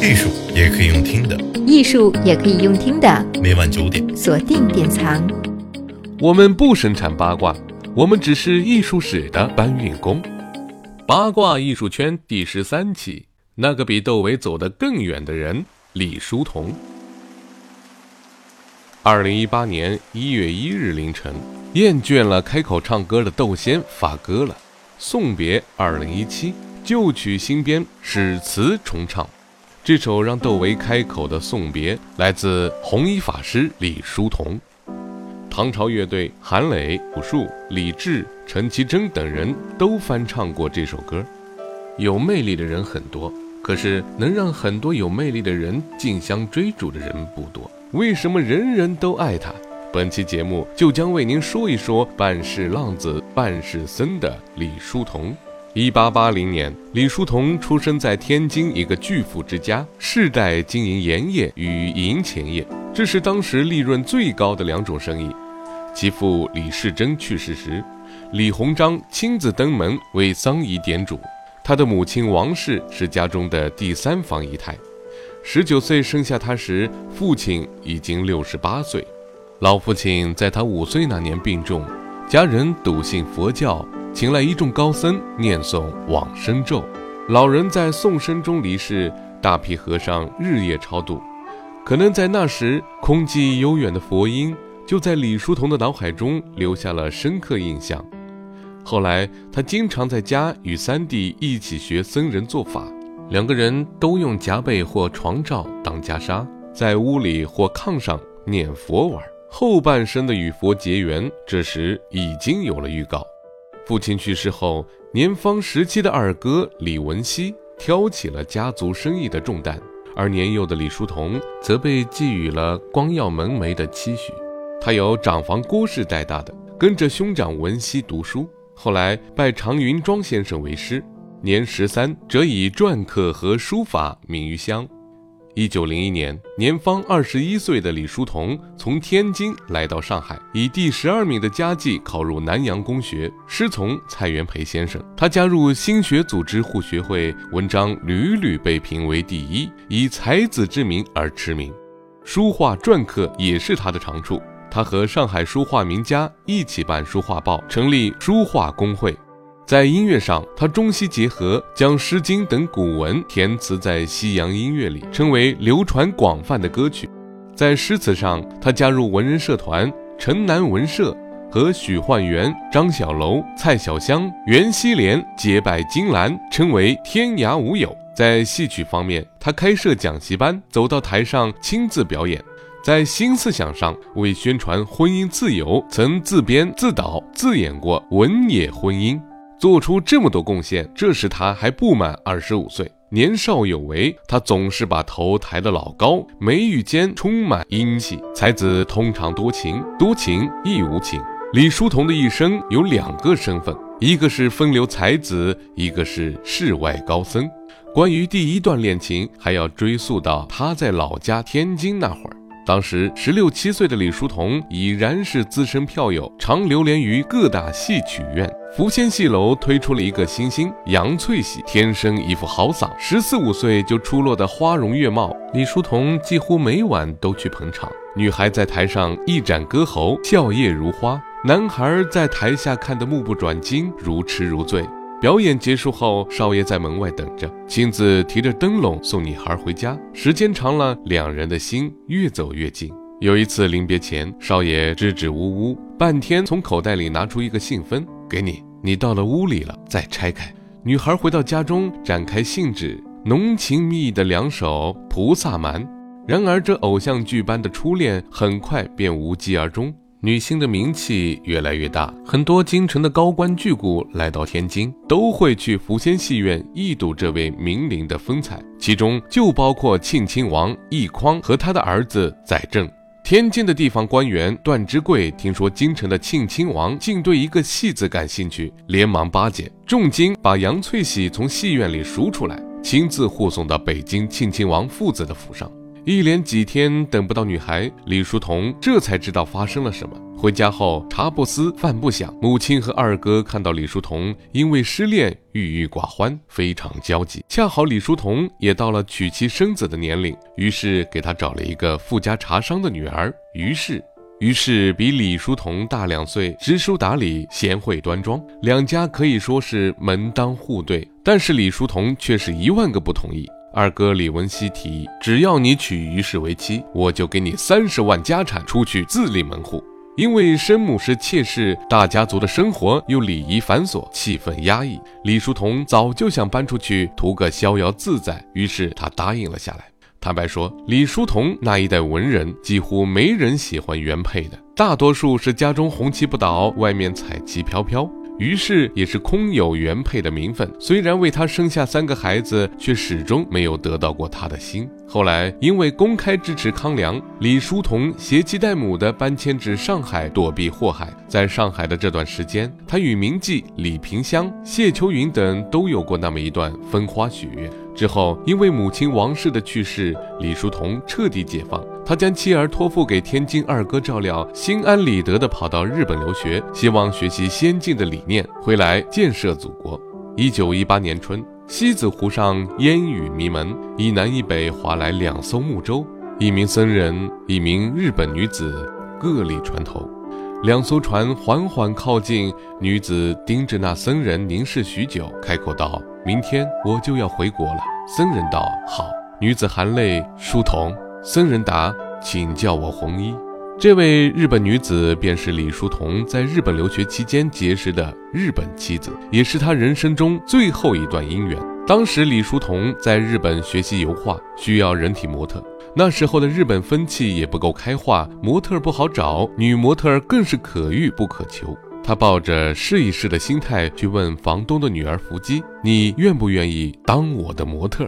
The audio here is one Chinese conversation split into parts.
艺术也可以用听的，艺术也可以用听的。每晚九点，锁定典藏。我们不生产八卦，我们只是艺术史的搬运工。八卦艺术圈第十三期，那个比窦唯走得更远的人——李叔同。二零一八年一月一日凌晨，厌倦了开口唱歌的窦仙发歌了，《送别二零一七》旧曲新编，史词重唱。这首让窦唯开口的送别，来自红衣法师李叔同。唐朝乐队韩磊、朴树、李志、陈绮贞等人都翻唱过这首歌。有魅力的人很多，可是能让很多有魅力的人竞相追逐的人不多。为什么人人都爱他？本期节目就将为您说一说半是浪子半是僧的李叔同。一八八零年，李叔同出生在天津一个巨富之家，世代经营盐业与银钱业，这是当时利润最高的两种生意。其父李世珍去世时，李鸿章亲自登门为丧仪点烛。他的母亲王氏是家中的第三房姨太。十九岁生下他时，父亲已经六十八岁。老父亲在他五岁那年病重，家人笃信佛教，请来一众高僧念诵往生咒。老人在诵声中离世，大批和尚日夜超度。可能在那时，空寂悠远的佛音就在李叔同的脑海中留下了深刻印象。后来，他经常在家与三弟一起学僧人做法。两个人都用夹被或床罩当袈裟，在屋里或炕上念佛玩，后半生的与佛结缘，这时已经有了预告。父亲去世后，年方十七的二哥李文熙挑起了家族生意的重担，而年幼的李叔同则被寄予了光耀门楣的期许。他由长房郭氏带大的，跟着兄长文熙读书，后来拜常云庄先生为师。年十三，则以篆刻和书法名于乡。一九零一年，年方二十一岁的李叔同从天津来到上海，以第十二名的佳绩考入南洋公学，师从蔡元培先生。他加入新学组织护学会，文章屡屡被评为第一，以才子之名而驰名。书画篆刻也是他的长处。他和上海书画名家一起办书画报，成立书画工会。在音乐上，他中西结合，将《诗经》等古文填词在西洋音乐里，成为流传广泛的歌曲。在诗词上，他加入文人社团城南文社，和许幻园、张小楼、蔡小香、袁希濂结拜金兰，称为天涯无友。在戏曲方面，他开设讲习班，走到台上亲自表演。在新思想上，为宣传婚姻自由，曾自编自导自演过《文野婚姻》。做出这么多贡献，这时他还不满二十五岁，年少有为。他总是把头抬得老高，眉宇间充满英气。才子通常多情，多情亦无情。李叔同的一生有两个身份，一个是风流才子，一个是世外高僧。关于第一段恋情，还要追溯到他在老家天津那会儿。当时十六七岁的李叔同已然是资深票友，常流连于各大戏曲院。福仙戏楼推出了一个新星杨翠喜，天生一副好嗓，十四五岁就出落的花容月貌。李叔同几乎每晚都去捧场，女孩在台上一展歌喉，笑靥如花；男孩在台下看得目不转睛，如痴如醉。表演结束后，少爷在门外等着，亲自提着灯笼送女孩回家。时间长了，两人的心越走越近。有一次临别前，少爷支支吾吾，半天从口袋里拿出一个信封给你，你到了屋里了再拆开。女孩回到家中，展开信纸，浓情蜜意的两手菩萨蛮。然而这偶像剧般的初恋，很快便无疾而终。女星的名气越来越大，很多京城的高官巨贾来到天津，都会去福仙戏院一睹这位名伶的风采，其中就包括庆亲王奕匡和他的儿子载政。天津的地方官员段之贵听说京城的庆亲王竟对一个戏子感兴趣，连忙巴结，重金把杨翠喜从戏院里赎出来，亲自护送到北京庆亲王父子的府上。一连几天等不到女孩，李叔同这才知道发生了什么。回家后，茶不思饭不想，母亲和二哥看到李叔同因为失恋郁郁寡欢，非常焦急。恰好李叔同也到了娶妻生子的年龄，于是给他找了一个富家茶商的女儿于氏。于是比李叔同大两岁，知书达理，贤惠端庄，两家可以说是门当户对。但是李叔同却是一万个不同意。二哥李文熙提议，只要你娶于氏为妻，我就给你三十万家产，出去自立门户。因为生母是妾室，大家族的生活又礼仪繁琐，气氛压抑。李叔同早就想搬出去，图个逍遥自在，于是他答应了下来。坦白说，李叔同那一代文人几乎没人喜欢原配的，大多数是家中红旗不倒，外面彩旗飘飘。于是也是空有原配的名分，虽然为他生下三个孩子，却始终没有得到过他的心。后来因为公开支持康梁，李叔同携妻带母的搬迁至上海躲避祸害。在上海的这段时间，他与名妓李萍香、谢秋云等都有过那么一段风花雪月。之后，因为母亲王氏的去世，李叔同彻底解放。他将妻儿托付给天津二哥照料，心安理得地跑到日本留学，希望学习先进的理念，回来建设祖国。一九一八年春，西子湖上烟雨迷蒙，一南一北划来两艘木舟，一名僧人，一名日本女子各立船头。两艘船缓缓靠近，女子盯着那僧人凝视许久，开口道。明天我就要回国了。僧人道：“好。”女子含泪：“书童。”僧人答：“请叫我红衣。”这位日本女子便是李叔同在日本留学期间结识的日本妻子，也是他人生中最后一段姻缘。当时李叔同在日本学习油画，需要人体模特。那时候的日本风气也不够开化，模特不好找，女模特更是可遇不可求。他抱着试一试的心态去问房东的女儿福姬：“你愿不愿意当我的模特？”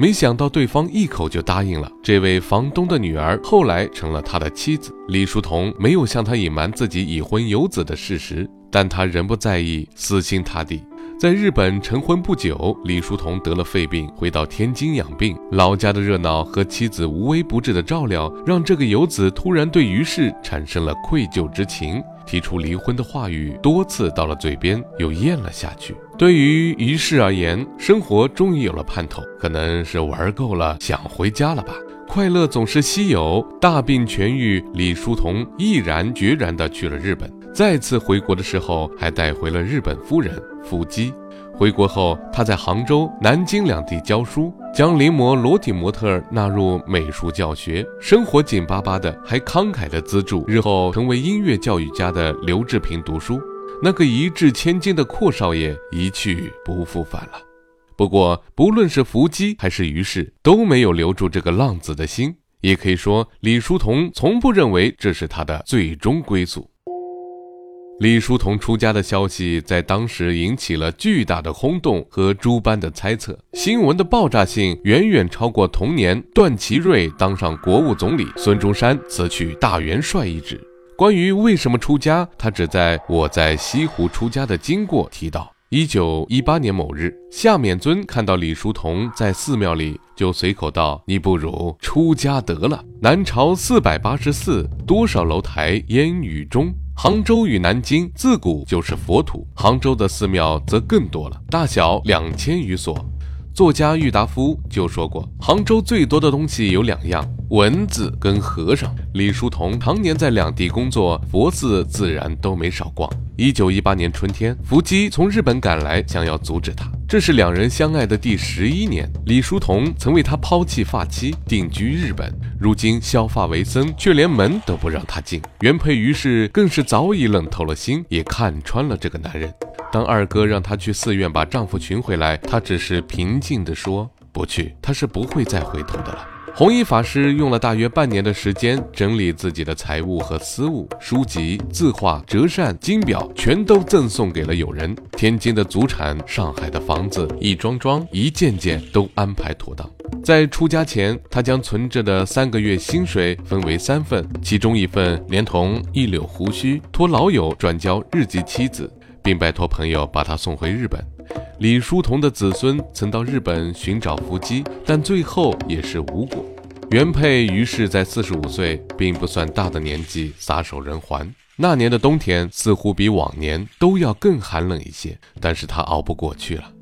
没想到对方一口就答应了。这位房东的女儿后来成了他的妻子。李叔同没有向他隐瞒自己已婚有子的事实，但他仍不在意，死心塌地。在日本成婚不久，李叔同得了肺病，回到天津养病。老家的热闹和妻子无微不至的照料，让这个游子突然对于氏产生了愧疚之情，提出离婚的话语多次到了嘴边，又咽了下去。对于于氏而言，生活终于有了盼头，可能是玩够了，想回家了吧。快乐总是稀有，大病痊愈，李叔同毅然决然地去了日本。再次回国的时候，还带回了日本夫人福姬。回国后，他在杭州、南京两地教书，将临摹裸体模特纳入美术教学，生活紧巴巴的，还慷慨地资助日后成为音乐教育家的刘志平读书。那个一掷千金的阔少爷一去不复返了。不过，不论是伏击还是于氏，都没有留住这个浪子的心。也可以说，李叔同从不认为这是他的最终归宿。李叔同出家的消息在当时引起了巨大的轰动和诸般的猜测，新闻的爆炸性远远超过同年段祺瑞当上国务总理、孙中山辞去大元帅一职。关于为什么出家，他只在我在西湖出家的经过提到。一九一八年某日，夏勉尊看到李叔同在寺庙里，就随口道：“你不如出家得了。”南朝四百八十寺，多少楼台烟雨中。杭州与南京自古就是佛土，杭州的寺庙则更多了，大小两千余所。作家郁达夫就说过，杭州最多的东西有两样：蚊子跟和尚。李叔同常年在两地工作，佛寺自然都没少逛。一九一八年春天，伏击从日本赶来，想要阻止他。这是两人相爱的第十一年，李叔同曾为他抛弃发妻，定居日本。如今削发为僧，却连门都不让他进。原配于是更是早已冷透了心，也看穿了这个男人。当二哥让她去寺院把丈夫寻回来，她只是平静地说：“不去，他是不会再回头的了。”弘一法师用了大约半年的时间整理自己的财物和私物，书籍、字画、折扇、金表，全都赠送给了友人。天津的祖产、上海的房子，一桩桩、一件件都安排妥当。在出家前，他将存着的三个月薪水分为三份，其中一份连同一绺胡须，托老友转交日籍妻子，并拜托朋友把他送回日本。李叔同的子孙曾到日本寻找伏击，但最后也是无果。原配于是，在四十五岁，并不算大的年纪撒手人寰。那年的冬天似乎比往年都要更寒冷一些，但是他熬不过去了。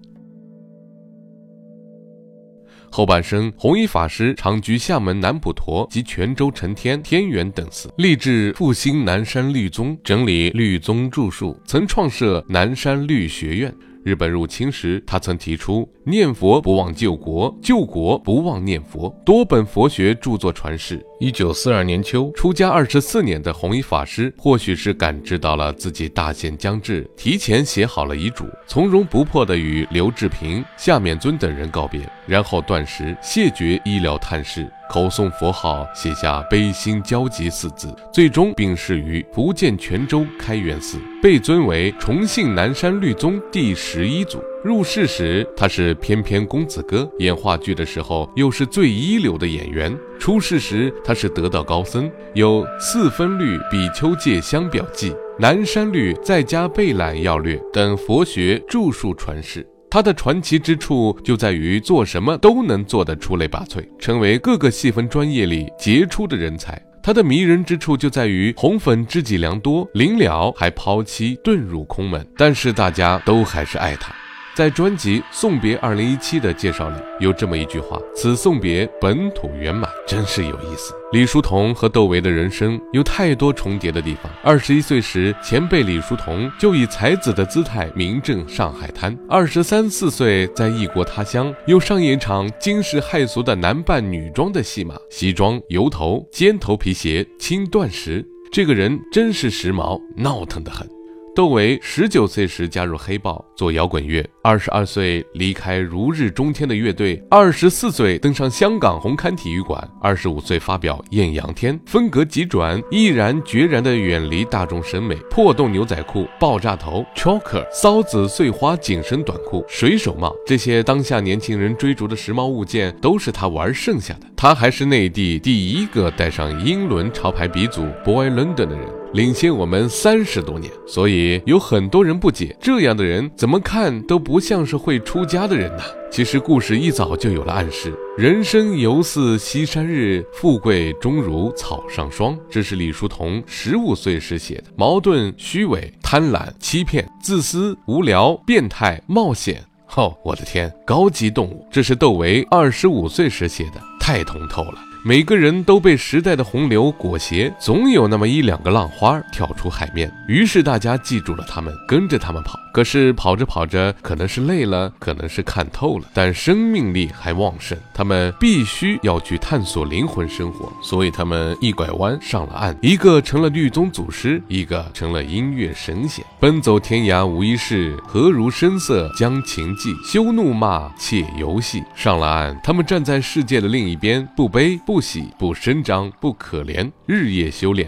后半生，弘一法师常居厦门南普陀及泉州承天、天元等寺，立志复兴南山律宗，整理律宗著述，曾创设南山律学院。日本入侵时，他曾提出念佛不忘救国，救国不忘念佛，多本佛学著作传世。一九四二年秋，出家二十四年的弘一法师，或许是感知到了自己大限将至，提前写好了遗嘱，从容不迫地与刘志平、夏勉尊等人告别，然后断食，谢绝医疗探视。口诵佛号，写下“悲心交集”四字，最终病逝于福建泉州开元寺，被尊为重庆南山律宗第十一祖。入世时，他是翩翩公子哥，演话剧的时候又是最一流的演员。出世时，他是得道高僧，有《四分律比丘戒相表记》《南山律在家备览要略》等佛学著述传世。他的传奇之处就在于做什么都能做得出类拔萃，成为各个细分专业里杰出的人才。他的迷人之处就在于红粉知己良多，临了还抛妻遁入空门，但是大家都还是爱他。在专辑《送别二零一七》的介绍里，有这么一句话：“此送别本土圆满，真是有意思。”李叔同和窦唯的人生有太多重叠的地方。二十一岁时，前辈李叔同就以才子的姿态名震上海滩；二十三四岁，在异国他乡又上演一场惊世骇俗的男扮女装的戏码，西装、油头、尖头皮鞋、轻断食，这个人真是时髦，闹腾得很。窦唯十九岁时加入黑豹做摇滚乐，二十二岁离开如日中天的乐队，二十四岁登上香港红磡体育馆，二十五岁发表《艳阳天》，风格急转，毅然决然地远离大众审美，破洞牛仔裤、爆炸头、choker、骚子碎花紧身短裤、水手帽，这些当下年轻人追逐的时髦物件，都是他玩剩下的。他还是内地第一个戴上英伦潮牌鼻祖 Boy London 的人。领先我们三十多年，所以有很多人不解，这样的人怎么看都不像是会出家的人呐。其实故事一早就有了暗示：人生犹似西山日，富贵终如草上霜。这是李叔同十五岁时写的，矛盾、虚伪、贪婪、欺骗、自私、无聊、变态、冒险。哦，我的天，高级动物！这是窦唯二十五岁时写的，太通透了。每个人都被时代的洪流裹挟，总有那么一两个浪花跳出海面，于是大家记住了他们，跟着他们跑。可是跑着跑着，可能是累了，可能是看透了，但生命力还旺盛，他们必须要去探索灵魂生活，所以他们一拐弯上了岸，一个成了律宗祖师，一个成了音乐神仙，奔走天涯无一事，何如声色将情寄，休怒骂且游戏。上了岸，他们站在世界的另一边，不悲不不喜，不声张，不可怜，日夜修炼。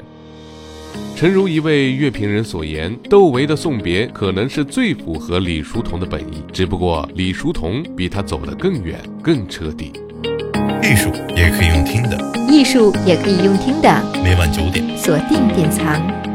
诚如一位乐评人所言，窦唯的送别可能是最符合李叔同的本意，只不过李叔同比他走得更远、更彻底。艺术也可以用听的，艺术也可以用听的。每晚九点，锁定典藏。